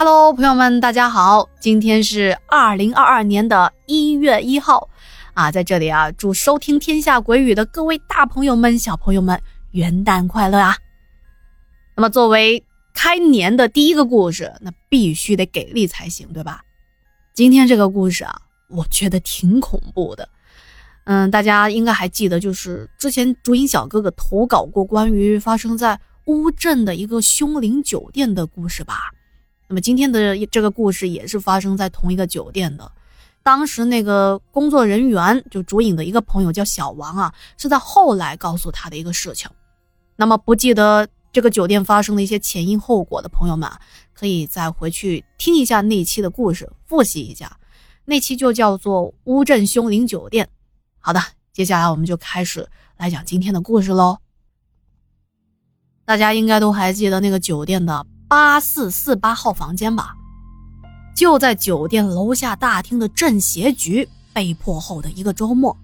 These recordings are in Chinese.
Hello，朋友们，大家好！今天是二零二二年的一月一号啊，在这里啊，祝收听《天下鬼语》的各位大朋友们、小朋友们元旦快乐啊！那么，作为开年的第一个故事，那必须得给力才行，对吧？今天这个故事啊，我觉得挺恐怖的。嗯，大家应该还记得，就是之前竹影小哥哥投稿过关于发生在乌镇的一个凶灵酒店的故事吧？那么今天的这个故事也是发生在同一个酒店的。当时那个工作人员就竹影的一个朋友叫小王啊，是在后来告诉他的一个事情。那么不记得这个酒店发生的一些前因后果的朋友们，可以再回去听一下那期的故事，复习一下。那期就叫做乌镇凶灵酒店。好的，接下来我们就开始来讲今天的故事喽。大家应该都还记得那个酒店的。八四四八号房间吧，就在酒店楼下大厅的政协局被破后的一个周末。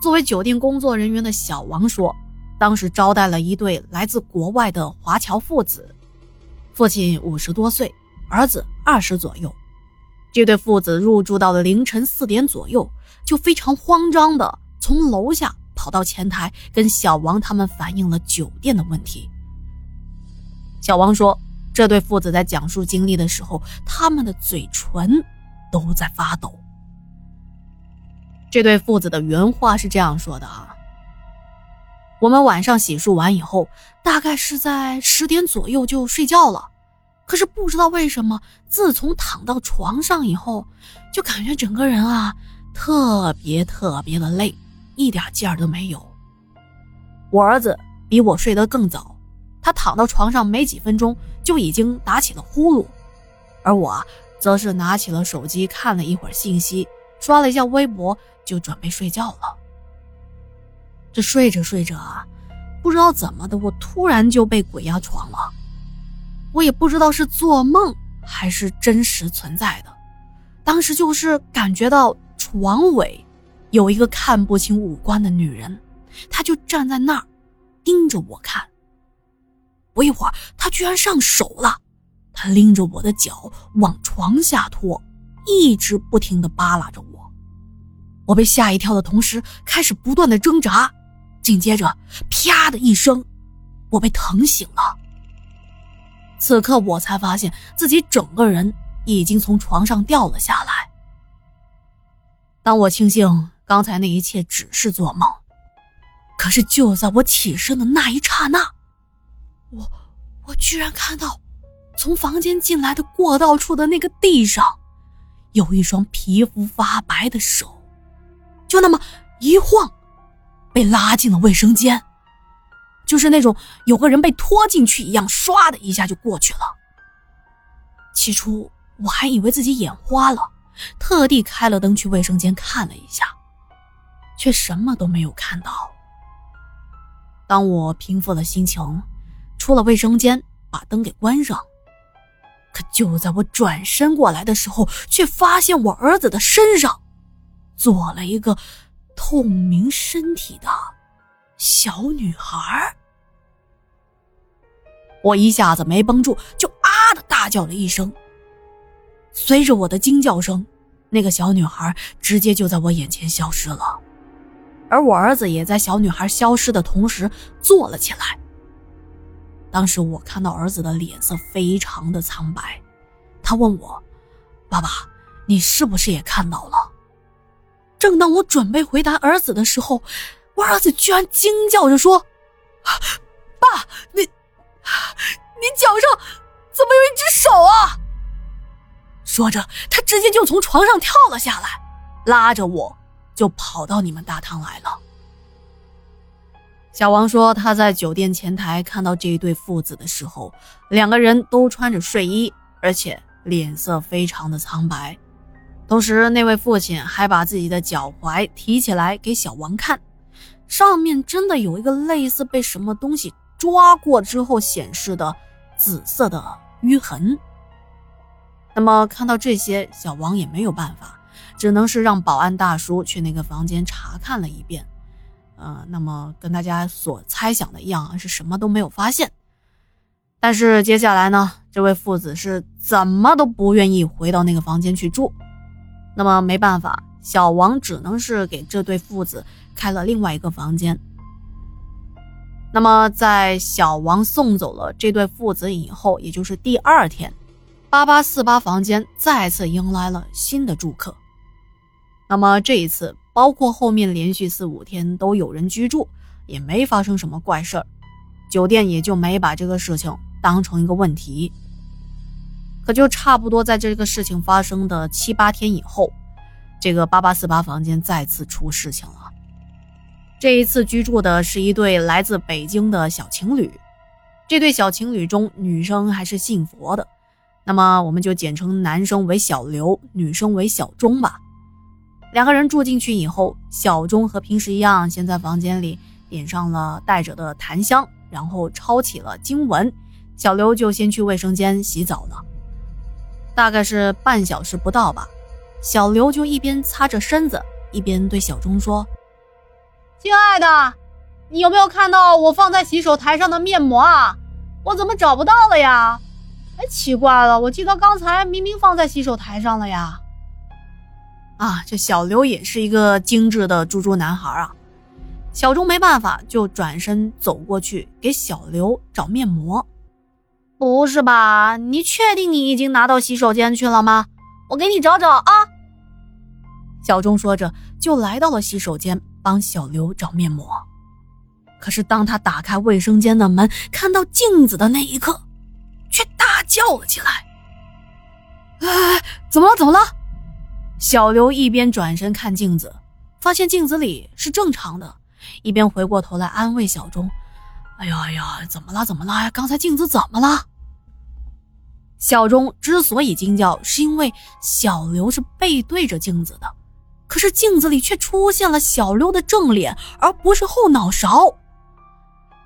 作为酒店工作人员的小王说，当时招待了一对来自国外的华侨父子，父亲五十多岁，儿子二十左右。这对父子入住到了凌晨四点左右，就非常慌张的从楼下跑到前台，跟小王他们反映了酒店的问题。小王说。这对父子在讲述经历的时候，他们的嘴唇都在发抖。这对父子的原话是这样说的：“啊，我们晚上洗漱完以后，大概是在十点左右就睡觉了。可是不知道为什么，自从躺到床上以后，就感觉整个人啊特别特别的累，一点劲儿都没有。我儿子比我睡得更早。”他躺到床上没几分钟，就已经打起了呼噜，而我则是拿起了手机看了一会儿信息，刷了一下微博，就准备睡觉了。这睡着睡着啊，不知道怎么的，我突然就被鬼压床了。我也不知道是做梦还是真实存在的，当时就是感觉到床尾有一个看不清五官的女人，她就站在那儿盯着我看。不一会儿，他居然上手了，他拎着我的脚往床下拖，一直不停地扒拉着我。我被吓一跳的同时，开始不断的挣扎，紧接着，啪的一声，我被疼醒了。此刻我才发现自己整个人已经从床上掉了下来。当我庆幸刚才那一切只是做梦，可是就在我起身的那一刹那。我，我居然看到，从房间进来的过道处的那个地上，有一双皮肤发白的手，就那么一晃，被拉进了卫生间，就是那种有个人被拖进去一样，唰的一下就过去了。起初我还以为自己眼花了，特地开了灯去卫生间看了一下，却什么都没有看到。当我平复了心情。出了卫生间，把灯给关上。可就在我转身过来的时候，却发现我儿子的身上坐了一个透明身体的小女孩。我一下子没绷住，就啊的大叫了一声。随着我的惊叫声，那个小女孩直接就在我眼前消失了，而我儿子也在小女孩消失的同时坐了起来。当时我看到儿子的脸色非常的苍白，他问我：“爸爸，你是不是也看到了？”正当我准备回答儿子的时候，我儿子居然惊叫着说：“爸，你，你脚上怎么有一只手啊？”说着，他直接就从床上跳了下来，拉着我就跑到你们大堂来了。小王说，他在酒店前台看到这一对父子的时候，两个人都穿着睡衣，而且脸色非常的苍白。同时，那位父亲还把自己的脚踝提起来给小王看，上面真的有一个类似被什么东西抓过之后显示的紫色的淤痕。那么，看到这些，小王也没有办法，只能是让保安大叔去那个房间查看了一遍。呃，那么跟大家所猜想的一样，是什么都没有发现。但是接下来呢，这位父子是怎么都不愿意回到那个房间去住。那么没办法，小王只能是给这对父子开了另外一个房间。那么在小王送走了这对父子以后，也就是第二天，八八四八房间再次迎来了新的住客。那么这一次，包括后面连续四五天都有人居住，也没发生什么怪事儿，酒店也就没把这个事情当成一个问题。可就差不多在这个事情发生的七八天以后，这个八八四八房间再次出事情了。这一次居住的是一对来自北京的小情侣，这对小情侣中女生还是信佛的，那么我们就简称男生为小刘，女生为小钟吧。两个人住进去以后，小钟和平时一样，先在房间里点上了带着的檀香，然后抄起了经文。小刘就先去卫生间洗澡了。大概是半小时不到吧，小刘就一边擦着身子，一边对小钟说：“亲爱的，你有没有看到我放在洗手台上的面膜啊？我怎么找不到了呀？哎，奇怪了，我记得刚才明明放在洗手台上了呀。”啊，这小刘也是一个精致的猪猪男孩啊！小钟没办法，就转身走过去给小刘找面膜。不是吧？你确定你已经拿到洗手间去了吗？我给你找找啊！小钟说着，就来到了洗手间，帮小刘找面膜。可是当他打开卫生间的门，看到镜子的那一刻，却大叫了起来：“哎，怎么了？怎么了？”小刘一边转身看镜子，发现镜子里是正常的，一边回过头来安慰小钟：“哎呀哎呀，怎么了？怎么了？刚才镜子怎么了？”小钟之所以惊叫，是因为小刘是背对着镜子的，可是镜子里却出现了小刘的正脸，而不是后脑勺。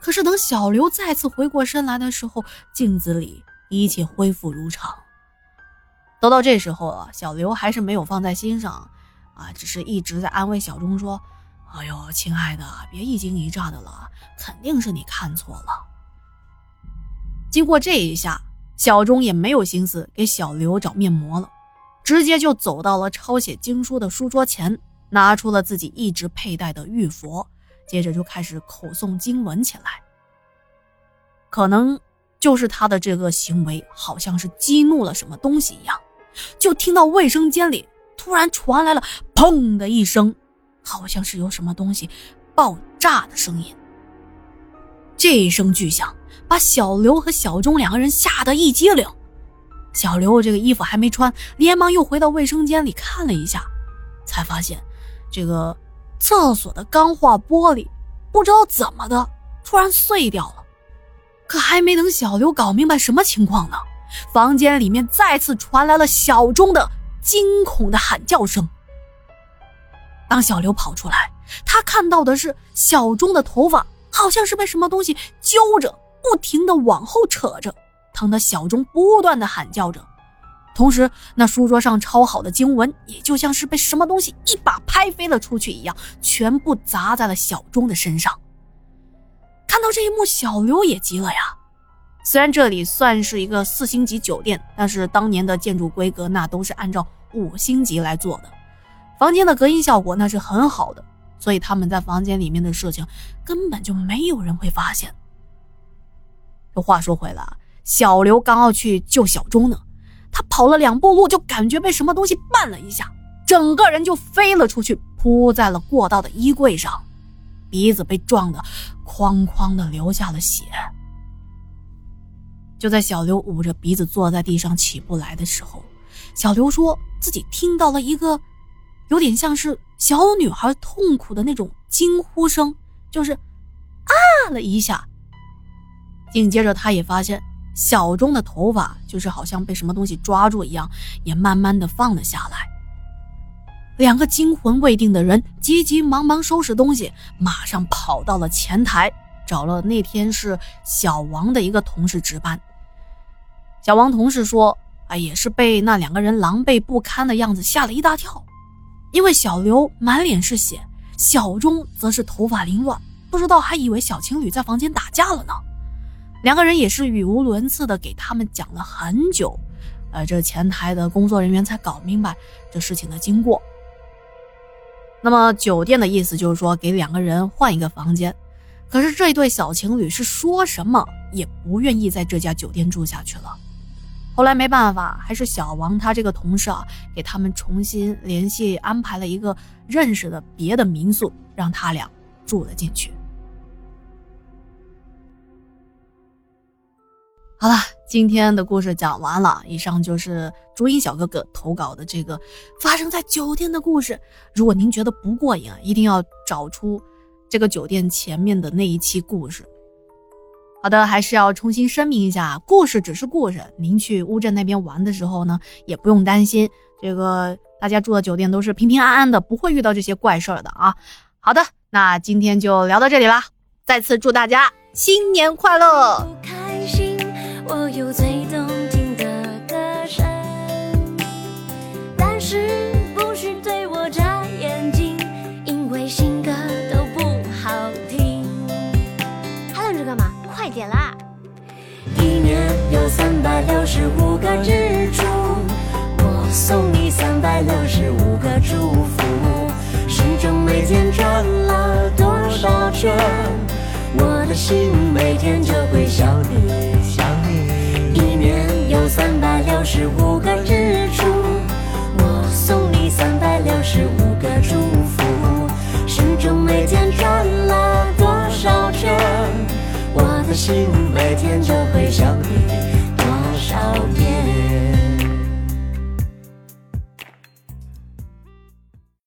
可是等小刘再次回过身来的时候，镜子里一切恢复如常。都到这时候了，小刘还是没有放在心上，啊，只是一直在安慰小钟说：“哎呦，亲爱的，别一惊一乍的了，肯定是你看错了。”经过这一下，小钟也没有心思给小刘找面膜了，直接就走到了抄写经书的书桌前，拿出了自己一直佩戴的玉佛，接着就开始口诵经文起来。可能就是他的这个行为，好像是激怒了什么东西一样。就听到卫生间里突然传来了“砰”的一声，好像是有什么东西爆炸的声音。这一声巨响把小刘和小钟两个人吓得一激灵。小刘这个衣服还没穿，连忙又回到卫生间里看了一下，才发现这个厕所的钢化玻璃不知道怎么的突然碎掉了。可还没等小刘搞明白什么情况呢。房间里面再次传来了小钟的惊恐的喊叫声。当小刘跑出来，他看到的是小钟的头发好像是被什么东西揪着，不停的往后扯着，疼得小钟不断的喊叫着。同时，那书桌上抄好的经文也就像是被什么东西一把拍飞了出去一样，全部砸在了小钟的身上。看到这一幕，小刘也急了呀。虽然这里算是一个四星级酒店，但是当年的建筑规格那都是按照五星级来做的，房间的隔音效果那是很好的，所以他们在房间里面的事情根本就没有人会发现。这话说回来，小刘刚要去救小钟呢，他跑了两步路就感觉被什么东西绊了一下，整个人就飞了出去，扑在了过道的衣柜上，鼻子被撞得哐哐的流下了血。就在小刘捂着鼻子坐在地上起不来的时候，小刘说自己听到了一个有点像是小女孩痛苦的那种惊呼声，就是啊了一下。紧接着，他也发现小钟的头发就是好像被什么东西抓住一样，也慢慢的放了下来。两个惊魂未定的人急急忙忙收拾东西，马上跑到了前台，找了那天是小王的一个同事值班。小王同事说：“啊，也是被那两个人狼狈不堪的样子吓了一大跳，因为小刘满脸是血，小钟则是头发凌乱，不知道还以为小情侣在房间打架了呢。两个人也是语无伦次的给他们讲了很久，呃，这前台的工作人员才搞明白这事情的经过。那么酒店的意思就是说给两个人换一个房间，可是这对小情侣是说什么也不愿意在这家酒店住下去了。后来没办法，还是小王他这个同事啊，给他们重新联系安排了一个认识的别的民宿，让他俩住了进去。好了，今天的故事讲完了。以上就是朱茵小哥哥投稿的这个发生在酒店的故事。如果您觉得不过瘾，一定要找出这个酒店前面的那一期故事。好的，还是要重新声明一下，故事只是故事。您去乌镇那边玩的时候呢，也不用担心，这个大家住的酒店都是平平安安的，不会遇到这些怪事儿的啊。好的，那今天就聊到这里啦，再次祝大家新年快乐！开心我有最百六十五个日出，我送你三百六十五个祝福，时钟每天转了多少圈，我的心每天就会想你。